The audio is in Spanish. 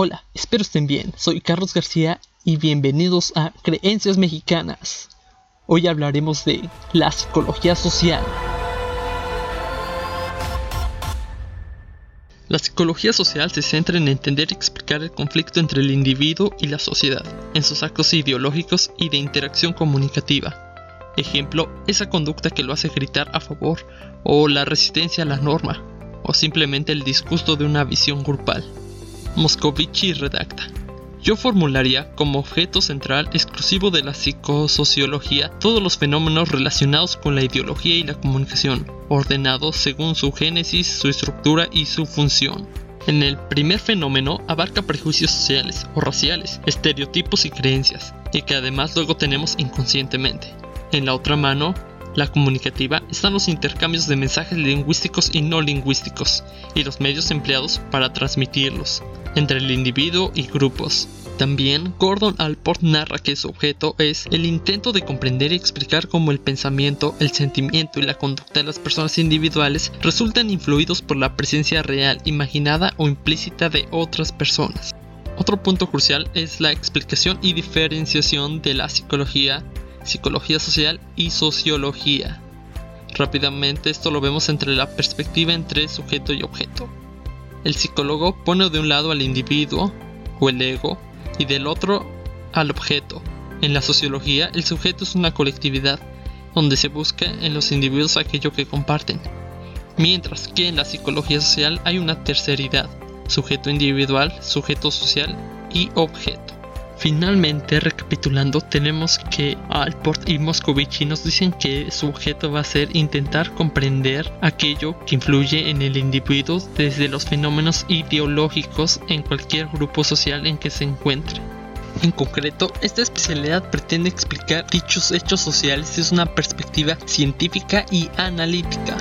Hola, espero estén bien. Soy Carlos García y bienvenidos a Creencias Mexicanas. Hoy hablaremos de la psicología social. La psicología social se centra en entender y explicar el conflicto entre el individuo y la sociedad, en sus actos ideológicos y de interacción comunicativa. Ejemplo, esa conducta que lo hace gritar a favor, o la resistencia a la norma, o simplemente el disgusto de una visión grupal. Moscovici redacta. Yo formularía como objeto central exclusivo de la psicosociología todos los fenómenos relacionados con la ideología y la comunicación, ordenados según su génesis, su estructura y su función. En el primer fenómeno abarca prejuicios sociales o raciales, estereotipos y creencias, y que además luego tenemos inconscientemente. En la otra mano, la comunicativa, están los intercambios de mensajes lingüísticos y no lingüísticos, y los medios empleados para transmitirlos, entre el individuo y grupos. También Gordon Alport narra que su objeto es el intento de comprender y explicar cómo el pensamiento, el sentimiento y la conducta de las personas individuales resultan influidos por la presencia real, imaginada o implícita de otras personas. Otro punto crucial es la explicación y diferenciación de la psicología, psicología social y sociología. Rápidamente esto lo vemos entre la perspectiva entre sujeto y objeto. El psicólogo pone de un lado al individuo o el ego y del otro al objeto. En la sociología, el sujeto es una colectividad donde se busca en los individuos aquello que comparten, mientras que en la psicología social hay una terceridad, sujeto individual, sujeto social y objeto. Finalmente, recapitulando, tenemos que Alport y Moscovici nos dicen que su objeto va a ser intentar comprender aquello que influye en el individuo desde los fenómenos ideológicos en cualquier grupo social en que se encuentre. En concreto, esta especialidad pretende explicar dichos hechos sociales desde una perspectiva científica y analítica.